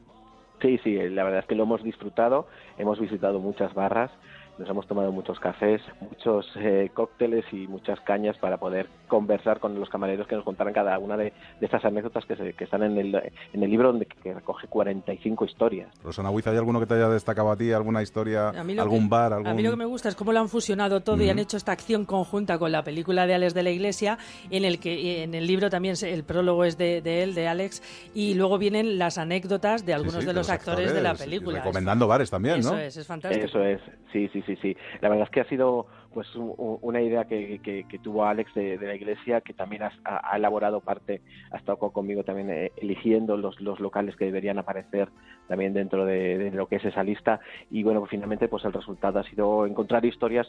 Sí, sí, la verdad es que lo hemos disfrutado, hemos visitado muchas barras, nos hemos tomado muchos cafés, muchos eh, cócteles y muchas cañas para poder conversar con los camareros que nos contaran cada una de, de estas anécdotas que, se- que están en el, en el libro donde que recoge 45 historias. Rosana Huiz, ¿hay alguno que te haya destacado a ti? ¿Alguna historia? A mí lo ¿Algún que- bar? Algún... A mí lo que me gusta es cómo lo han fusionado todo y han hecho esta acción conjunta con la película de Alex de la Iglesia, en el que en el libro también el prólogo es de, de él, de Alex, y luego vienen las anécdotas de algunos Sí, sí, de los actores, de la película. recomendando bares también, Eso ¿no? es, es fantástico. Eso es, sí, sí, sí, sí. La verdad es que ha sido pues un- un- una idea que, que- tuvo Alex de, la iglesia, que también ha, elaborado parte, ha estado co- conmigo también eh, eligiendo los, los locales que deberían aparecer también dentro de, de lo que es esa lista. Y bueno, pues finalmente pues el resultado ha sido encontrar historias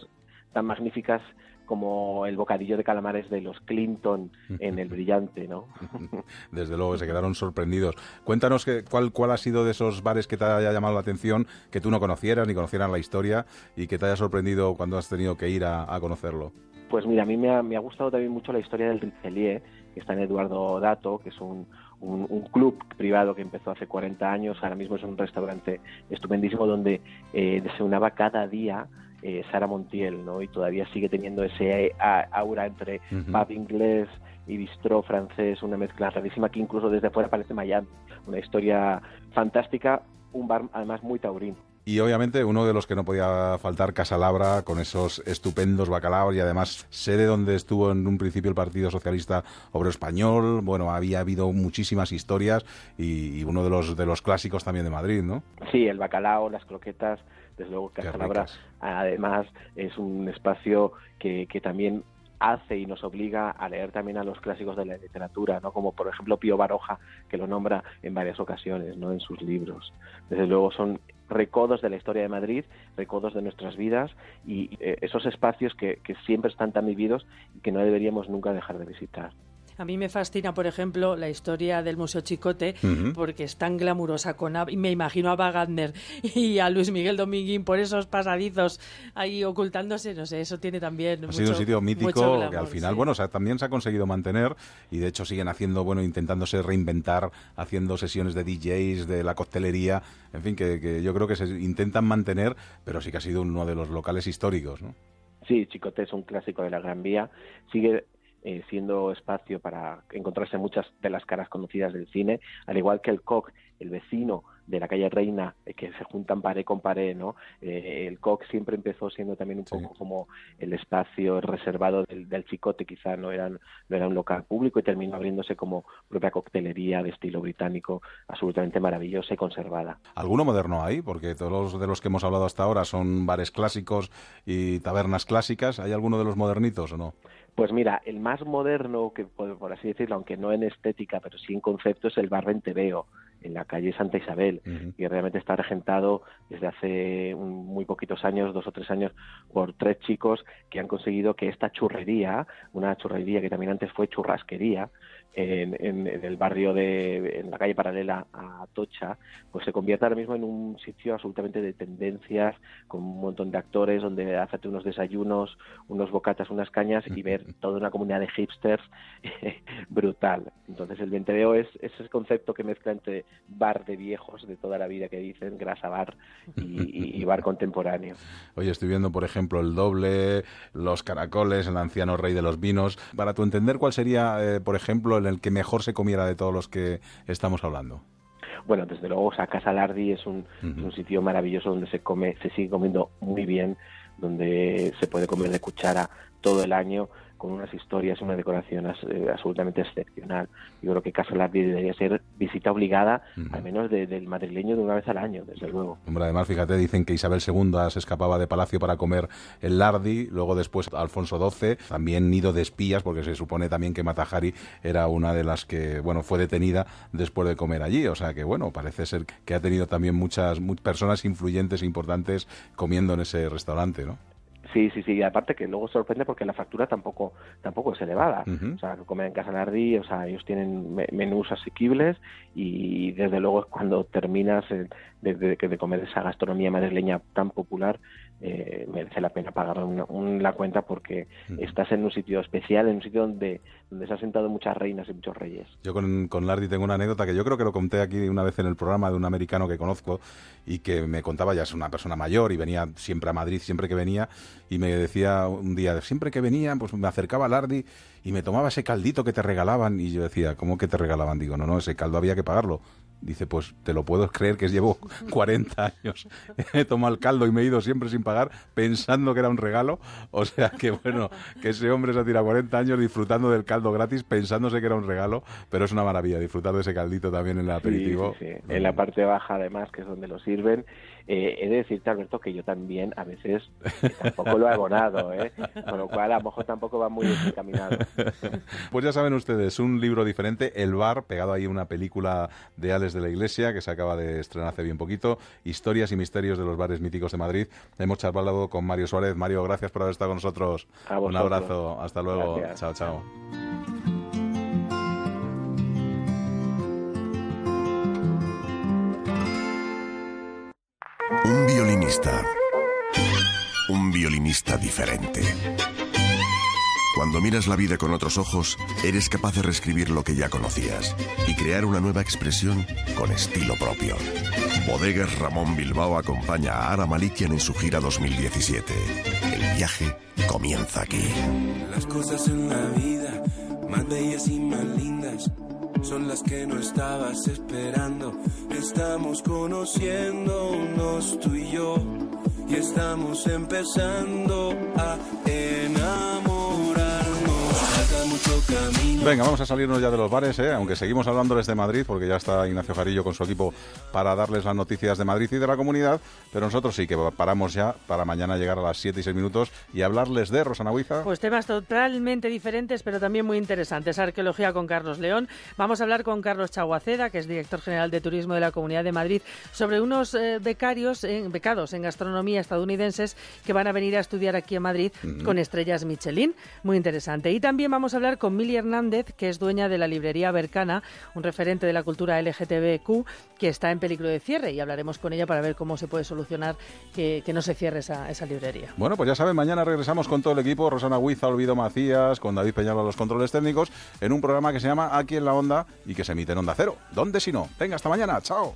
tan magníficas como el bocadillo de calamares de los Clinton en El Brillante, ¿no? Desde luego, se quedaron sorprendidos. Cuéntanos que, cuál, cuál ha sido de esos bares que te haya llamado la atención, que tú no conocieras ni conocieras la historia y que te haya sorprendido cuando has tenido que ir a, a conocerlo. Pues mira, a mí me ha, me ha gustado también mucho la historia del Richelieu, que está en Eduardo Dato, que es un, un- un club privado que empezó hace 40 años, ahora mismo es un restaurante estupendísimo donde eh, desayunaba cada día eh, Sara Montiel, ¿no? Y todavía sigue teniendo ese aura entre Ujú. pub inglés y bistró francés, una mezcla rarísima que incluso desde fuera parece Miami. Una historia fantástica, un bar además muy taurín. Y obviamente uno de los que no podía faltar, Casalabra, con esos estupendos bacalaos y además sede donde estuvo en un principio el Partido Socialista Obrero Español. Bueno, había habido muchísimas historias y, y uno de los, de los clásicos también de Madrid, ¿no? Sí, el bacalao, las croquetas, desde luego ricas. además es un espacio que, que también hace y nos obliga a leer también a los clásicos de la literatura, ¿no? Como por ejemplo Pío Baroja, que lo nombra en varias ocasiones, ¿no? En sus libros. Desde luego son recodos de la historia de Madrid, recodos de nuestras vidas y eh, esos espacios que, que siempre están tan vividos y que no deberíamos nunca dejar de visitar. A mí me fascina, por ejemplo, la historia del Museo Chicote, porque es tan glamurosa. Con, y me imagino a Wagner y a Luis Miguel Dominguín por esos pasadizos ahí ocultándose. No sé, eso tiene también. Ha mucho, sido un sitio mítico que al final, sí. bueno, o sea, también se ha conseguido mantener y de hecho siguen haciendo, bueno, intentándose reinventar, haciendo sesiones de DJs, de la coctelería, en fin, que, que yo creo que se intentan mantener, pero sí que ha sido uno de los locales históricos, ¿no? Sí, Chicote es un clásico de la Gran Vía. Sigue eh, siendo espacio para encontrarse muchas de las caras conocidas del cine, al igual que el COC, el vecino de la calle Reina, eh, que se juntan pared con pared, ¿no? Eh, el COC siempre empezó siendo también un poco como el espacio reservado del, del Chicote, quizá no, eran, no era un local público y terminó abriéndose como propia coctelería de estilo británico, absolutamente maravillosa y conservada. ¿Alguno moderno hay? Porque todos los de los que hemos hablado hasta ahora son bares clásicos y tabernas clásicas. ¿Hay alguno de los modernitos o no? Pues mira, el más moderno, que por, por así decirlo, aunque no en estética, pero sí en concepto, es el bar Venteveo, en la calle Santa Isabel, y realmente está regentado desde hace un- muy poquitos años, dos o tres años, por tres chicos que han conseguido que esta churrería, una churrería que también antes fue churrasquería, en, en- en el barrio de, en la calle paralela a Atocha, pues se convierte ahora mismo en un sitio absolutamente de tendencias, con un montón de actores, donde hacerte unos desayunos, unos bocatas, unas cañas y ver toda una comunidad de hipsters brutal. Entonces el Venteveo es, es ese concepto que mezcla entre bar de viejos de toda la vida que dicen, grasa bar y bar contemporáneo. Oye, estoy viendo, por ejemplo, el doble, los caracoles, el anciano rey de los vinos. Para tu entender, ¿cuál sería, eh, por ejemplo, en el que mejor se comiera de todos los que estamos hablando? Bueno, desde luego, o sea, Casa Lardi es un, es un sitio maravilloso donde se come, se sigue comiendo muy bien, donde se puede comer de cuchara todo el año con unas historias y una decoración as- eh, absolutamente excepcional. Yo creo que Casa Lardi debería ser visita obligada, al menos de- del madrileño de una vez al año, desde luego. Hombre, además, fíjate, dicen que Isabel II se escapaba de palacio para comer el lardi, luego después Alfonso XII, también nido de espías, porque se supone también que Matajari era una de las que, bueno, fue detenida después de comer allí. O sea que, bueno, parece ser que ha tenido también muchas mu- personas influyentes e importantes comiendo en ese restaurante, ¿no? Sí, sí, sí, y aparte que luego sorprende porque la factura tampoco tampoco es elevada. O sea, comer en Casa Nardi, o sea, ellos tienen me- menús asequibles y desde luego cuando terminas de, de- de comer esa gastronomía madrileña tan popular, eh, merece la pena pagar una- un- la cuenta porque estás en un sitio especial, en un sitio donde, donde se han sentado muchas reinas y muchos reyes. Yo con, con Lardi tengo una anécdota que yo creo que lo conté aquí una vez en el programa de un americano que conozco y que me contaba, ya es una persona mayor y venía siempre a Madrid, siempre que venía, y me decía un día, siempre que venía, pues me acercaba a Lardi y me tomaba ese caldito que te regalaban y yo decía, ¿cómo que te regalaban? Digo, no, no, ese caldo había que pagarlo. Dice, pues te lo puedo creer que llevo 40 años. He tomado el caldo y me he ido siempre sin pagar pensando que era un regalo. O sea que bueno, que ese hombre se ha tirado 40 años disfrutando del caldo gratis pensándose que era un regalo, pero es una maravilla disfrutar de ese caldito también en el aperitivo. Sí, sí, sí. En la parte baja, además, que es donde lo sirven. Eh, he de decirte, Alberto, que yo también a veces eh, tampoco lo he abonado, ¿eh? Con lo cual, a lo mejor tampoco va muy encaminado. Pues ya saben ustedes, un libro diferente, El Bar, pegado ahí una película de Alex de la Iglesia que se acaba de estrenar hace bien poquito, Historias y misterios de los bares míticos de Madrid. Hemos charlado con Mario Suárez. Mario, gracias por haber estado con nosotros. Un abrazo, hasta luego. Gracias. Chao, chao. Un violinista diferente. Cuando miras la vida con otros ojos, eres capaz de reescribir lo que ya conocías y crear una nueva expresión con estilo propio. Bodegas Ramón Bilbao acompaña a Ara Malikian en su gira 2017. El viaje comienza aquí. Las cosas en la vida, más bellas y más lindas, son las que no estabas esperando. Estamos conociéndonos tú y yo, y estamos empezando a Venga, vamos a salirnos ya de los bares, ¿eh? aunque seguimos hablándoles de Madrid, porque ya está Ignacio Jarillo con su equipo para darles las noticias de Madrid y de la comunidad, pero nosotros sí que paramos ya para mañana llegar a las 7 y 6 minutos y hablarles de Rosana Huiza. Pues temas totalmente diferentes, pero también muy interesantes. Arqueología con Carlos León. Vamos a hablar con Carlos Chaguaceda, que es director general de Turismo de la Comunidad de Madrid, sobre unos eh, becarios, becados en gastronomía estadounidenses que van a venir a estudiar aquí en Madrid con estrellas Michelin. Muy interesante. Y también vamos a hablar con Mili Hernández, que es dueña de la librería Bercana, un referente de la cultura LGTBQ, que está en peligro de cierre. Y hablaremos con ella para ver cómo se puede solucionar que, no se cierre esa, esa librería. Bueno, pues ya saben, mañana regresamos con todo el equipo, Rosana Huiza, Olvido Macías, con David Peñalo a los controles técnicos, en un programa que se llama Aquí en la Onda y que se emite en Onda Cero. ¿Dónde si no? Venga, hasta mañana, chao.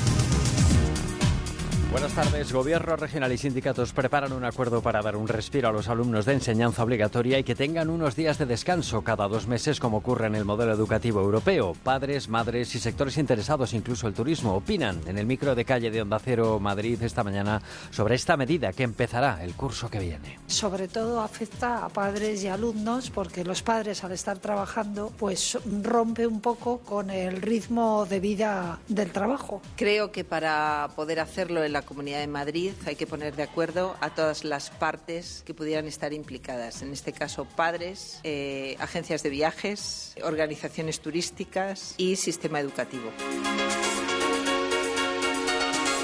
Buenas tardes. Gobierno regional y sindicatos preparan un acuerdo para dar un respiro a los alumnos de enseñanza obligatoria y que tengan unos días de descanso cada dos meses, como ocurre en el modelo educativo europeo. Padres, madres y sectores interesados, incluso el turismo, opinan en el micro de calle de Onda Cero Madrid esta mañana sobre esta medida que empezará el curso que viene. Sobre todo afecta a padres y alumnos porque los padres al estar trabajando pues rompe un poco con el ritmo de vida del trabajo. Creo que para poder hacerlo en la Comunidad de Madrid hay que poner de acuerdo a todas las partes que pudieran estar implicadas. En este caso, padres, eh, agencias de viajes, organizaciones turísticas y sistema educativo.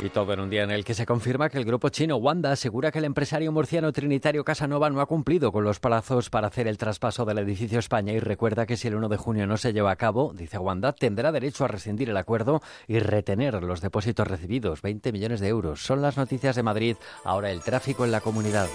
Y todo en un día en el que se confirma que el grupo chino Wanda asegura que el empresario murciano Trinitario Casanova no ha cumplido con los plazos para hacer el traspaso del edificio España y recuerda que si el 1 de junio no se lleva a cabo, dice Wanda, tendrá derecho a rescindir el acuerdo y retener los depósitos recibidos, 20 millones de euros. Son las noticias de Madrid, ahora el tráfico en la comunidad.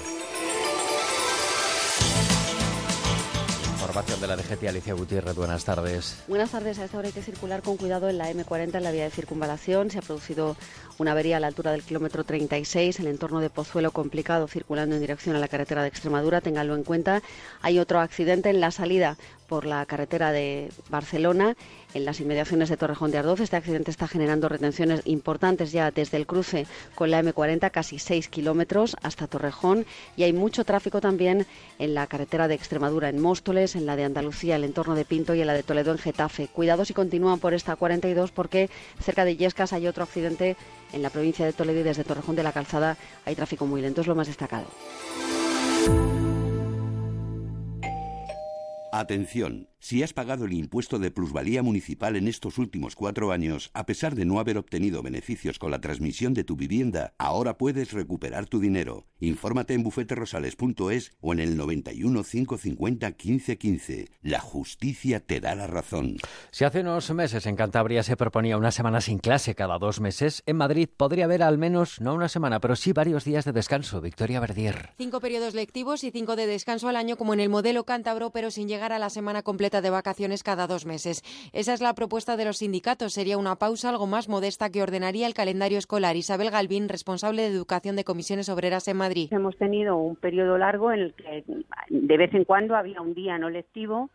Información de la DGT, Alicia Gutiérrez, buenas tardes. Buenas tardes, a esta hora hay que circular con cuidado en la M40 en la vía de circunvalación. Se ha producido una avería a la altura del kilómetro 36, el entorno de Pozuelo complicado circulando en dirección a la carretera de Extremadura, ténganlo en cuenta. Hay otro accidente en la salida por la carretera de Barcelona, en las inmediaciones de Torrejón de Ardoz. Este accidente está generando retenciones importantes ya desde el cruce con la M40, casi 6 kilómetros hasta Torrejón. Y hay mucho tráfico también en la carretera de Extremadura, en Móstoles, en la de Andalucía, el entorno de Pinto y en la de Toledo, en Getafe. Cuidado si continúan por esta 42 porque cerca de Yescas hay otro accidente en la provincia de Toledo y desde Torrejón de la Calzada hay tráfico muy lento, es lo más destacado. Atención, si has pagado el impuesto de plusvalía municipal en estos últimos cuatro años, a pesar de no haber obtenido beneficios con la transmisión de tu vivienda, ahora puedes recuperar tu dinero. Infórmate en bufeterosales.es o en el 91 550 1515. La justicia te da la razón. Si hace unos meses en Cantabria se proponía una semana sin clase cada dos meses, en Madrid podría haber al menos, no una semana, pero sí varios días de descanso. Victoria Verdier. Cinco periodos lectivos y cinco de descanso al año como en el modelo cántabro, pero sin llegar a la semana completa de vacaciones cada dos meses. Esa es la propuesta de los sindicatos. Sería una pausa algo más modesta que ordenaría el calendario escolar. Isabel Galvín, responsable de Educación de Comisiones Obreras en Madrid. Hemos tenido un periodo largo en el que de vez en cuando había un día no lectivo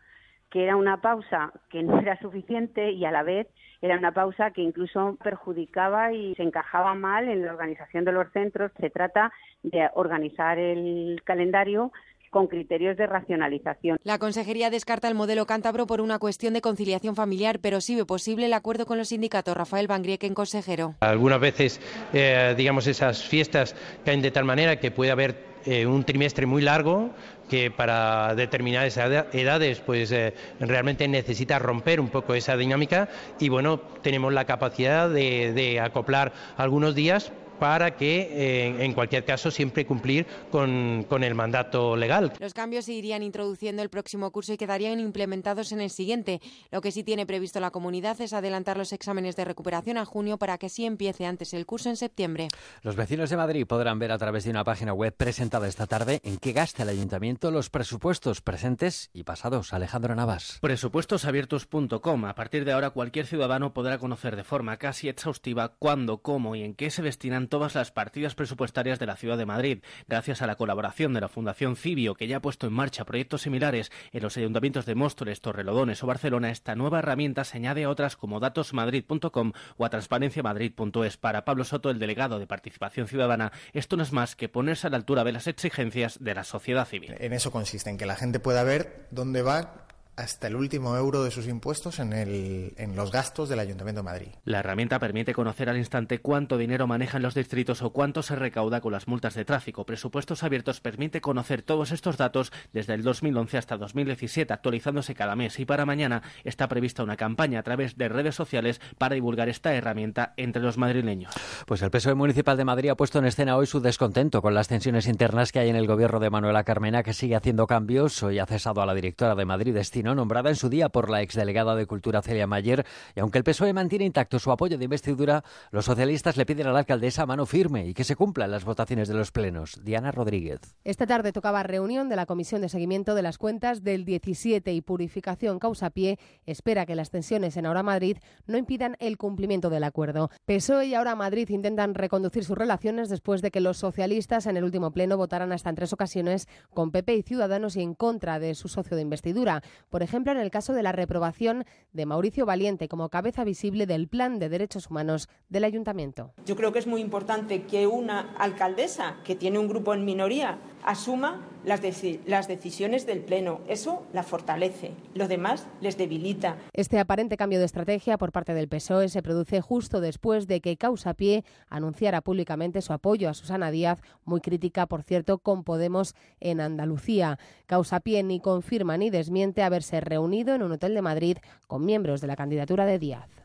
que era una pausa que no era suficiente y a la vez era una pausa que incluso perjudicaba y se encajaba mal en la organización de los centros. Se trata de organizar el calendario con criterios de racionalización. La Consejería descarta el modelo cántabro por una cuestión de conciliación familiar, pero sí ve posible el acuerdo con los sindicatos. Rafael Van Grieken, consejero. Algunas veces, eh, digamos, esas fiestas caen de tal manera que puede haber eh, un trimestre muy largo que para determinadas edades pues eh, realmente necesita romper un poco esa dinámica y bueno tenemos la capacidad de, de acoplar algunos días para que, eh, en cualquier caso, siempre cumplir con, con, el mandato legal. Los cambios se irían introduciendo el próximo curso y quedarían implementados en el siguiente. Lo que sí tiene previsto la comunidad es adelantar los exámenes de recuperación a junio para que sí empiece antes el curso en septiembre. Los vecinos de Madrid podrán ver a través de una página web presentada esta tarde en qué gasta el ayuntamiento los presupuestos presentes y pasados. Alejandro Navas. Presupuestosabiertos.com. A partir de ahora cualquier ciudadano podrá conocer de forma casi exhaustiva cuándo, cómo y en qué se destinan todas las partidas presupuestarias de la ciudad de Madrid, gracias a la colaboración de la Fundación Cibio, que ya ha puesto en marcha proyectos similares en los ayuntamientos de Móstoles, Torrelodones o Barcelona. Esta nueva herramienta se añade a otras como datosmadrid.com o a transparenciamadrid.es. Para Pablo Soto, el delegado de Participación Ciudadana, esto no es más que ponerse a la altura de las exigencias de la sociedad civil. En eso consiste, en que la gente pueda ver dónde va hasta el último euro de sus impuestos en, el, en, los gastos del Ayuntamiento de Madrid. La herramienta permite conocer al instante cuánto dinero manejan los distritos o cuánto se recauda con las multas de tráfico. Presupuestos abiertos permite conocer todos estos datos desde el 2011 hasta 2017, actualizándose cada mes. Y para mañana está prevista una campaña a través de redes sociales para divulgar esta herramienta entre los madrileños. Pues el PSOE Municipal de Madrid ha puesto en escena hoy su descontento con las tensiones internas que hay en el gobierno de Manuela Carmena, que sigue haciendo cambios. Hoy ha cesado a la directora de Madrid Destino Chino, nombrada en su día por la exdelegada de Cultura Celia Mayer, y aunque el PSOE mantiene intacto su apoyo de investidura, los socialistas le piden a la alcaldesa mano firme y que se cumplan las votaciones de los plenos. Diana Rodríguez. Esta tarde tocaba reunión de la Comisión de Seguimiento de las Cuentas del 17 y Purificación Causa Pie espera que las tensiones en Ahora Madrid no impidan el cumplimiento del acuerdo. PSOE y Ahora Madrid intentan reconducir sus relaciones después de que los socialistas en el último pleno votaran hasta en tres ocasiones con PP y Ciudadanos y en contra de su socio de investidura. Por ejemplo, en el caso de la reprobación de Mauricio Valiente como cabeza visible del Plan de Derechos Humanos del Ayuntamiento. Yo creo que es muy importante que una alcaldesa que tiene un grupo en minoría asuma las, las, decisiones del Pleno. Eso la fortalece, lo demás les debilita. Este aparente cambio de estrategia por parte del PSOE se produce justo después de que Causa Pie anunciara públicamente su apoyo a Susana Díaz, muy crítica, por cierto, con Podemos en Andalucía. Causa Pie ni confirma ni desmiente haberse reunido en un hotel de Madrid con miembros de la candidatura de Díaz.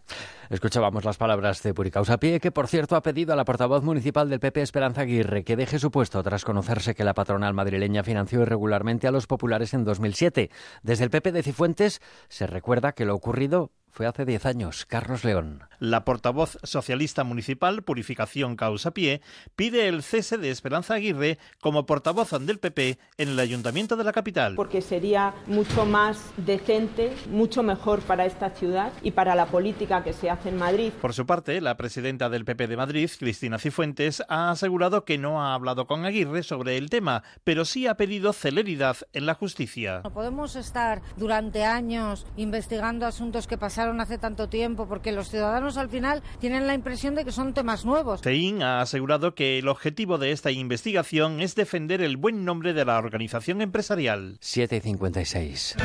Escuchábamos las palabras de Puricausa Pie, que por cierto ha pedido a la portavoz municipal del PP, Esperanza Aguirre, que deje su puesto tras conocerse que la patronal madrileña financió irregularmente a los populares en 2007. Desde el PP de Cifuentes se recuerda que lo ocurrido fue hace 10 años. Carlos León. La portavoz socialista municipal Purificación Causa Pie pide el cese de Esperanza Aguirre como portavoz del PP en el ayuntamiento de la capital. Porque sería mucho más decente, mucho mejor para esta ciudad y para la política que se hace en Madrid. Por su parte, la presidenta del PP de Madrid, Cristina Cifuentes, ha asegurado que no ha hablado con Aguirre sobre el tema, pero sí ha pedido celeridad en la justicia. No podemos estar durante años investigando asuntos que pasaron hace tanto tiempo, porque los ciudadanos al final tienen la impresión de que son temas nuevos. Tein ha asegurado que el objetivo de esta investigación es defender el buen nombre de la organización empresarial. 756.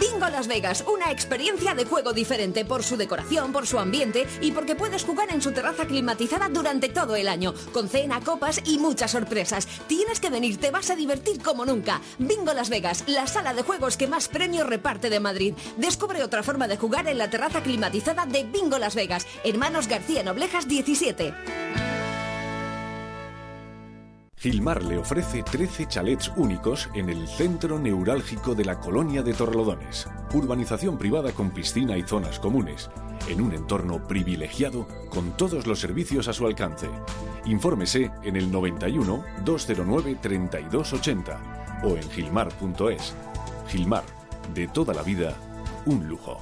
Bingo Las Vegas, una experiencia de juego diferente por su decoración, por su ambiente y porque puedes jugar en su terraza climatizada durante todo el año, con cena, copas y muchas sorpresas. Tienes que venir, te vas a divertir como nunca. Bingo Las Vegas, la sala de juegos que más premios reparte de Madrid. Descubre otra forma de jugar en la terraza climatizada de Bingo Las Vegas. Hermanos García Noblejas 17. Gilmar le ofrece 13 chalets únicos en el centro neurálgico de la colonia de Torrelodones. Urbanización privada con piscina y zonas comunes, en un entorno privilegiado con todos los servicios a su alcance. Infórmese en el 91 209 3280 o en gilmar.es. Gilmar, de toda la vida, un lujo.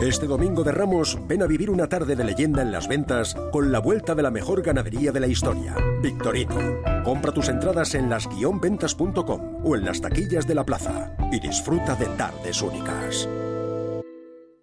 Este domingo de Ramos, ven a vivir una tarde de leyenda en las ventas con la vuelta de la mejor ganadería de la historia, Victorino. Compra tus entradas en las-ventas.com o en las taquillas de la plaza y disfruta de tardes únicas.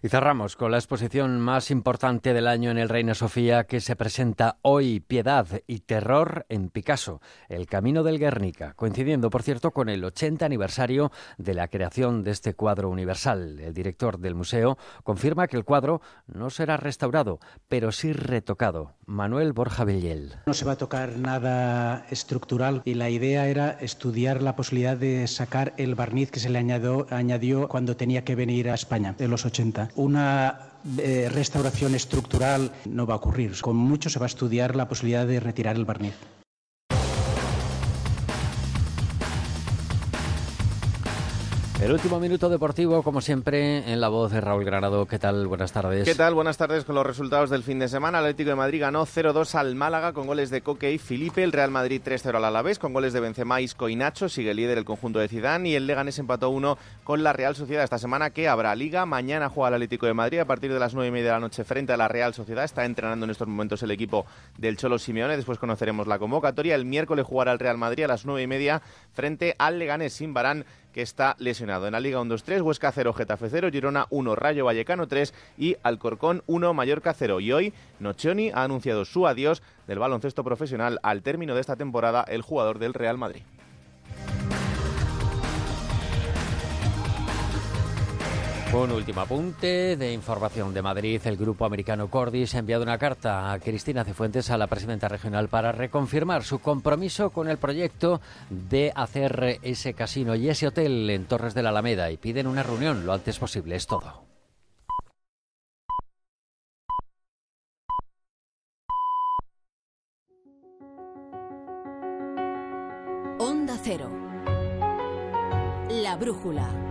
Y cerramos con la exposición más importante del año en el Reina Sofía que se presenta hoy, Piedad y Terror en Picasso, El Camino del Guernica, coincidiendo, por cierto, con el 80 aniversario de la creación de este cuadro universal. El director del museo confirma que el cuadro no será restaurado, pero sí retocado. Manuel Borja Villel. No se va a tocar nada estructural y la idea era estudiar la posibilidad de sacar el barniz que se le añadió, añadió cuando tenía que venir a España, en los 80 una eh, restauración estructural no va a ocurrir. Con mucho se va a estudiar la posibilidad de retirar el barniz. El último minuto deportivo, como siempre, en la voz de Raúl Granado. ¿Qué tal? Buenas tardes. ¿Qué tal? Buenas tardes con los resultados del fin de semana. Atlético de Madrid ganó 0-2 al Málaga con goles de Coque y Felipe. El Real Madrid 3-0 al Alavés con goles de Benzema, Isco y Nacho. Sigue líder el conjunto de Zidane y el Leganés empató 1 con la Real Sociedad esta semana que habrá Liga. Mañana juega el Atlético de Madrid a partir de las 9 y media de la noche frente a la Real Sociedad. Está entrenando en estos momentos el equipo del Cholo Simeone. Después conoceremos la convocatoria. El miércoles jugará el Real Madrid a las 9 y media frente al Leganés sin Barán está lesionado. En la Liga 1-2-3, Huesca 0, Getafe 0, Girona 1, Rayo Vallecano 3 y Alcorcón 1, Mallorca 0. Y hoy Nocioni ha anunciado su adiós del baloncesto profesional al término de esta temporada el jugador del Real Madrid. Un último apunte de información de Madrid. El grupo americano Cordis ha enviado una carta a Cristina Cifuentes, a la presidenta regional, para reconfirmar su compromiso con el proyecto de hacer ese casino y ese hotel en Torres de la Alameda y piden una reunión lo antes posible. Es todo. Onda Cero. La brújula.